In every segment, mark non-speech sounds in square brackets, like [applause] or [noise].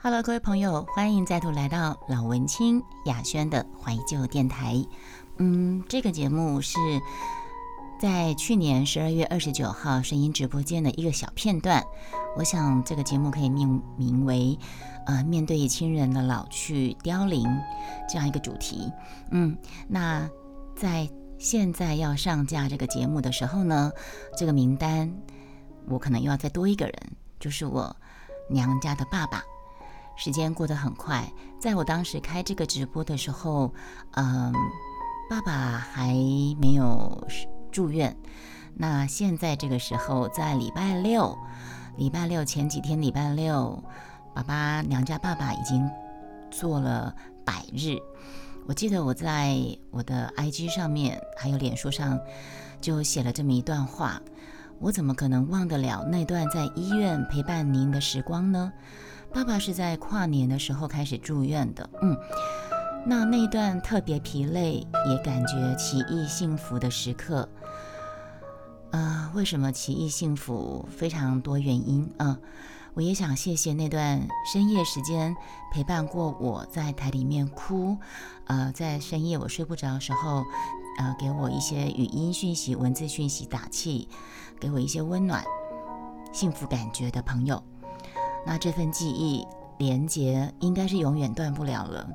Hello，各位朋友，欢迎再度来到老文青雅轩的怀旧电台。嗯，这个节目是在去年十二月二十九号声音直播间的一个小片段。我想这个节目可以命名为“呃，面对亲人的老去凋零”这样一个主题。嗯，那在现在要上架这个节目的时候呢，这个名单我可能又要再多一个人，就是我娘家的爸爸。时间过得很快，在我当时开这个直播的时候，嗯，爸爸还没有住院。那现在这个时候，在礼拜六，礼拜六前几天，礼拜六，爸爸娘家爸爸已经做了百日。我记得我在我的 IG 上面，还有脸书上，就写了这么一段话。我怎么可能忘得了那段在医院陪伴您的时光呢？爸爸是在跨年的时候开始住院的，嗯，那那段特别疲累，也感觉奇异幸福的时刻，呃，为什么奇异幸福？非常多原因啊，我也想谢谢那段深夜时间陪伴过我在台里面哭，呃，在深夜我睡不着的时候，呃，给我一些语音讯息、文字讯息打气，给我一些温暖、幸福感觉的朋友。那这份记忆连结应该是永远断不了了。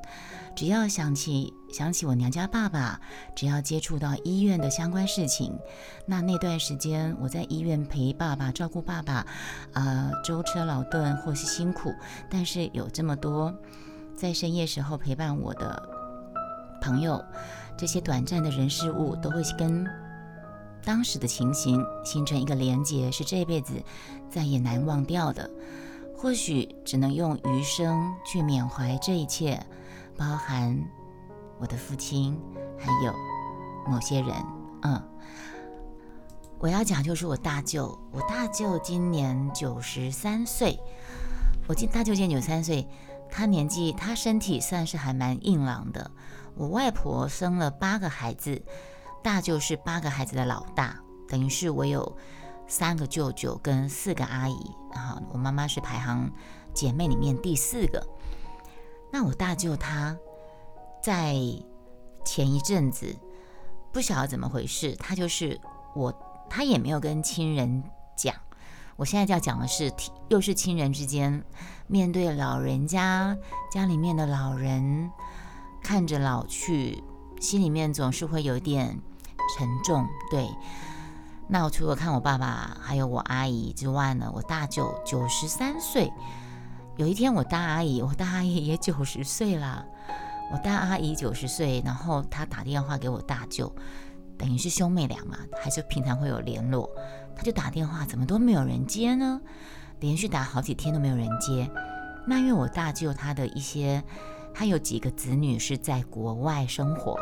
只要想起想起我娘家爸爸，只要接触到医院的相关事情，那那段时间我在医院陪爸爸、照顾爸爸，呃，舟车劳顿或是辛苦，但是有这么多在深夜时候陪伴我的朋友，这些短暂的人事物都会跟当时的情形形成一个连结，是这辈子再也难忘掉的。或许只能用余生去缅怀这一切，包含我的父亲，还有某些人。嗯，我要讲就是我大舅，我大舅今年九十三岁。我今大舅今年九十三岁，他年纪他身体算是还蛮硬朗的。我外婆生了八个孩子，大舅是八个孩子的老大，等于是我有。三个舅舅跟四个阿姨，然后我妈妈是排行姐妹里面第四个。那我大舅他在前一阵子不晓得怎么回事，他就是我，他也没有跟亲人讲。我现在要讲的是，又是亲人之间面对老人家家里面的老人，看着老去，心里面总是会有点沉重，对。那我除了看我爸爸还有我阿姨之外呢，我大舅九十三岁。有一天我大阿姨，我大阿姨也九十岁啦。我大阿姨九十岁，然后她打电话给我大舅，等于是兄妹俩嘛，还是平常会有联络。她就打电话，怎么都没有人接呢？连续打好几天都没有人接。那因为我大舅他的一些，他有几个子女是在国外生活。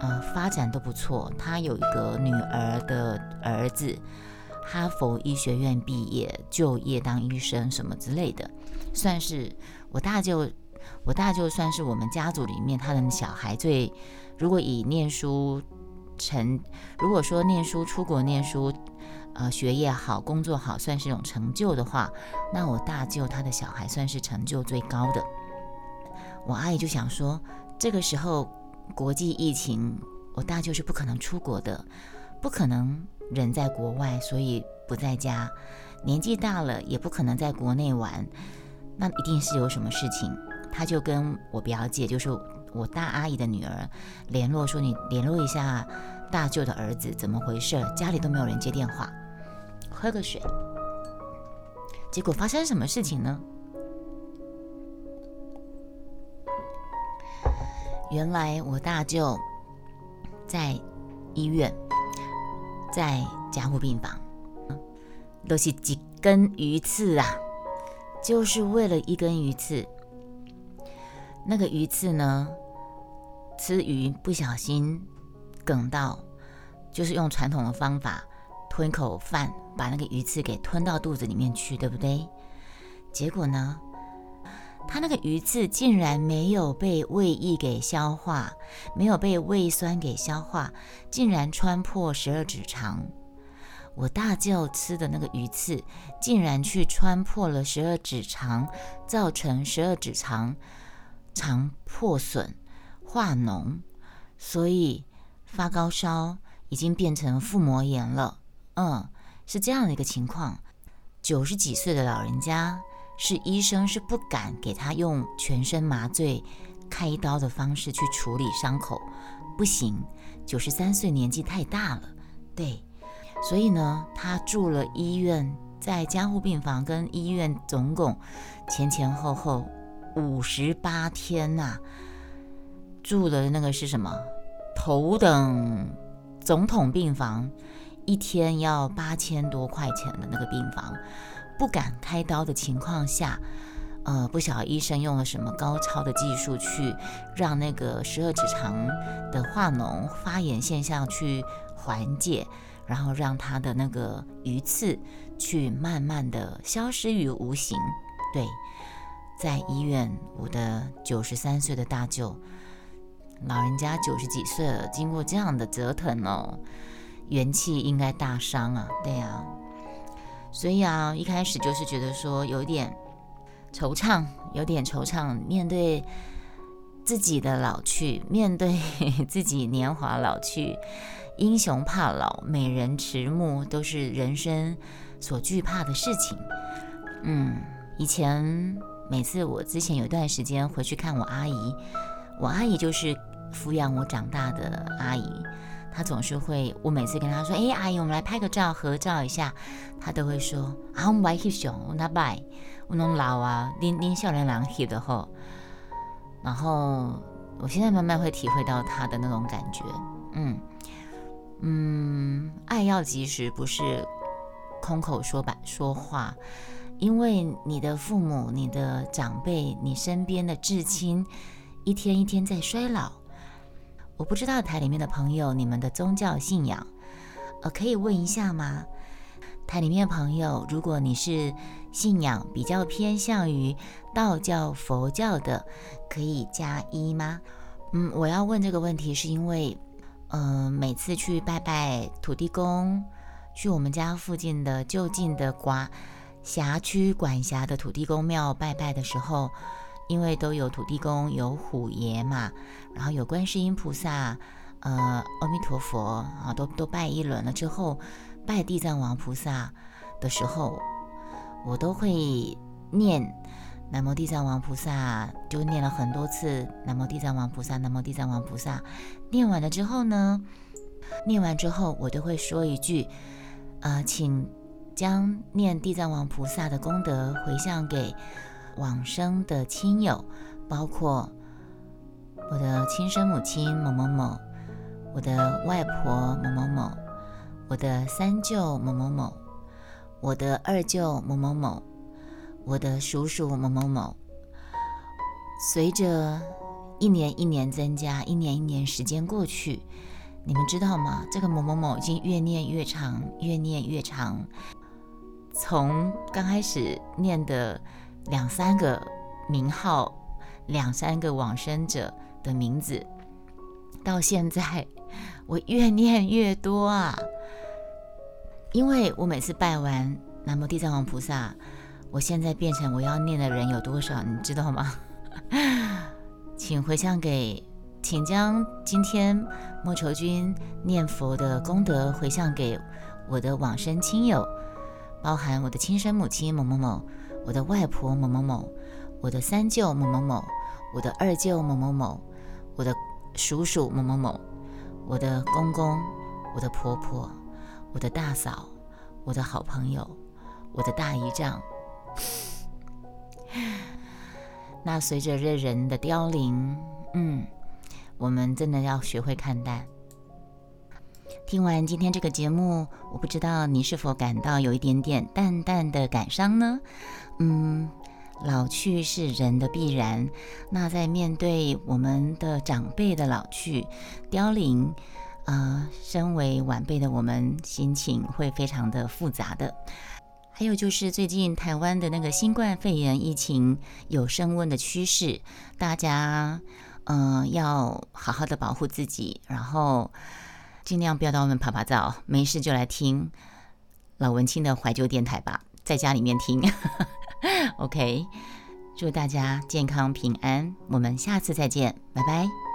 呃，发展都不错。他有一个女儿的儿子，哈佛医学院毕业，就业当医生什么之类的，算是我大舅。我大舅算是我们家族里面他的小孩最，如果以念书成，如果说念书出国念书，呃，学业好，工作好，算是一种成就的话，那我大舅他的小孩算是成就最高的。我阿姨就想说，这个时候。国际疫情，我大舅是不可能出国的，不可能人在国外，所以不在家。年纪大了，也不可能在国内玩，那一定是有什么事情。他就跟我表姐，就是我大阿姨的女儿联络，说你联络一下大舅的儿子，怎么回事？家里都没有人接电话。喝个水。结果发生什么事情呢？原来我大舅在医院，在加护病房，都是几根鱼刺啊，就是为了一根鱼刺。那个鱼刺呢，吃鱼不小心梗到，就是用传统的方法吞口饭，把那个鱼刺给吞到肚子里面去，对不对？结果呢？他那个鱼刺竟然没有被胃液给消化，没有被胃酸给消化，竟然穿破十二指肠。我大舅吃的那个鱼刺，竟然去穿破了十二指肠，造成十二指肠肠破损、化脓，所以发高烧，已经变成腹膜炎了。嗯，是这样的一个情况。九十几岁的老人家，是医生是不敢给他用全身麻醉、开刀的方式去处理伤口，不行。九十三岁年纪太大了，对。所以呢，他住了医院，在加护病房跟医院总共前前后后五十八天呐，住的那个是什么？头等总统病房，一天要八千多块钱的那个病房，不敢开刀的情况下，呃，不晓得医生用了什么高超的技术去让那个十二指肠的化脓发炎现象去缓解。然后让他的那个鱼刺去慢慢的消失于无形。对，在医院，我的九十三岁的大舅，老人家九十几岁了，经过这样的折腾哦，元气应该大伤啊。对啊，所以啊，一开始就是觉得说有点惆怅，有点惆怅，面对自己的老去，面对 [laughs] 自己年华老去。英雄怕老，美人迟暮，都是人生所惧怕的事情。嗯，以前每次我之前有一段时间回去看我阿姨，我阿姨就是抚养我长大的阿姨，他总是会，我每次跟他说：“哎，阿姨，我们来拍个照，合照一下。”他都会说：“啊，我们外去熊，我那拜，我弄老啊，拎拎笑脸郎翕的吼。”然后我现在慢慢会体会到他的那种感觉，嗯。嗯，爱要及时，不是空口说白说话。因为你的父母、你的长辈、你身边的至亲，一天一天在衰老。我不知道台里面的朋友，你们的宗教信仰，呃，可以问一下吗？台里面的朋友，如果你是信仰比较偏向于道教、佛教的，可以加一吗？嗯，我要问这个问题是因为。嗯，每次去拜拜土地公，去我们家附近的就近的管辖区管辖的土地公庙拜拜的时候，因为都有土地公、有虎爷嘛，然后有观世音菩萨、呃阿弥陀佛啊，都都拜一轮了之后，拜地藏王菩萨的时候，我都会念。南无地藏王菩萨，就念了很多次。南无地藏王菩萨，南无地藏王菩萨。念完了之后呢，念完之后我都会说一句：呃，请将念地藏王菩萨的功德回向给往生的亲友，包括我的亲生母亲某某某，我的外婆某某某，我的三舅某某某，我的二舅某某某。我的叔叔某某某，随着一年一年增加，一年一年时间过去，你们知道吗？这个某某某已经越念越长，越念越长。从刚开始念的两三个名号，两三个往生者的名字，到现在我越念越多啊！因为我每次拜完南无地藏王菩萨。我现在变成我要念的人有多少，你知道吗？[laughs] 请回向给，请将今天莫愁君念佛的功德回向给我的往生亲友，包含我的亲生母亲某某某，我的外婆某某某，我的三舅某某某，我的二舅某某某，我的叔叔某某某，我的公公，我的婆婆，我的大嫂，我的好朋友，我的大姨丈。[sighs] 那随着这人的凋零，嗯，我们真的要学会看淡。听完今天这个节目，我不知道你是否感到有一点点淡淡的感伤呢？嗯，老去是人的必然。那在面对我们的长辈的老去、凋零，啊，身为晚辈的我们，心情会非常的复杂的。还有就是最近台湾的那个新冠肺炎疫情有升温的趋势，大家嗯要好好的保护自己，然后尽量不要到外面拍拍照，没事就来听老文青的怀旧电台吧，在家里面听。[laughs] OK，祝大家健康平安，我们下次再见，拜拜。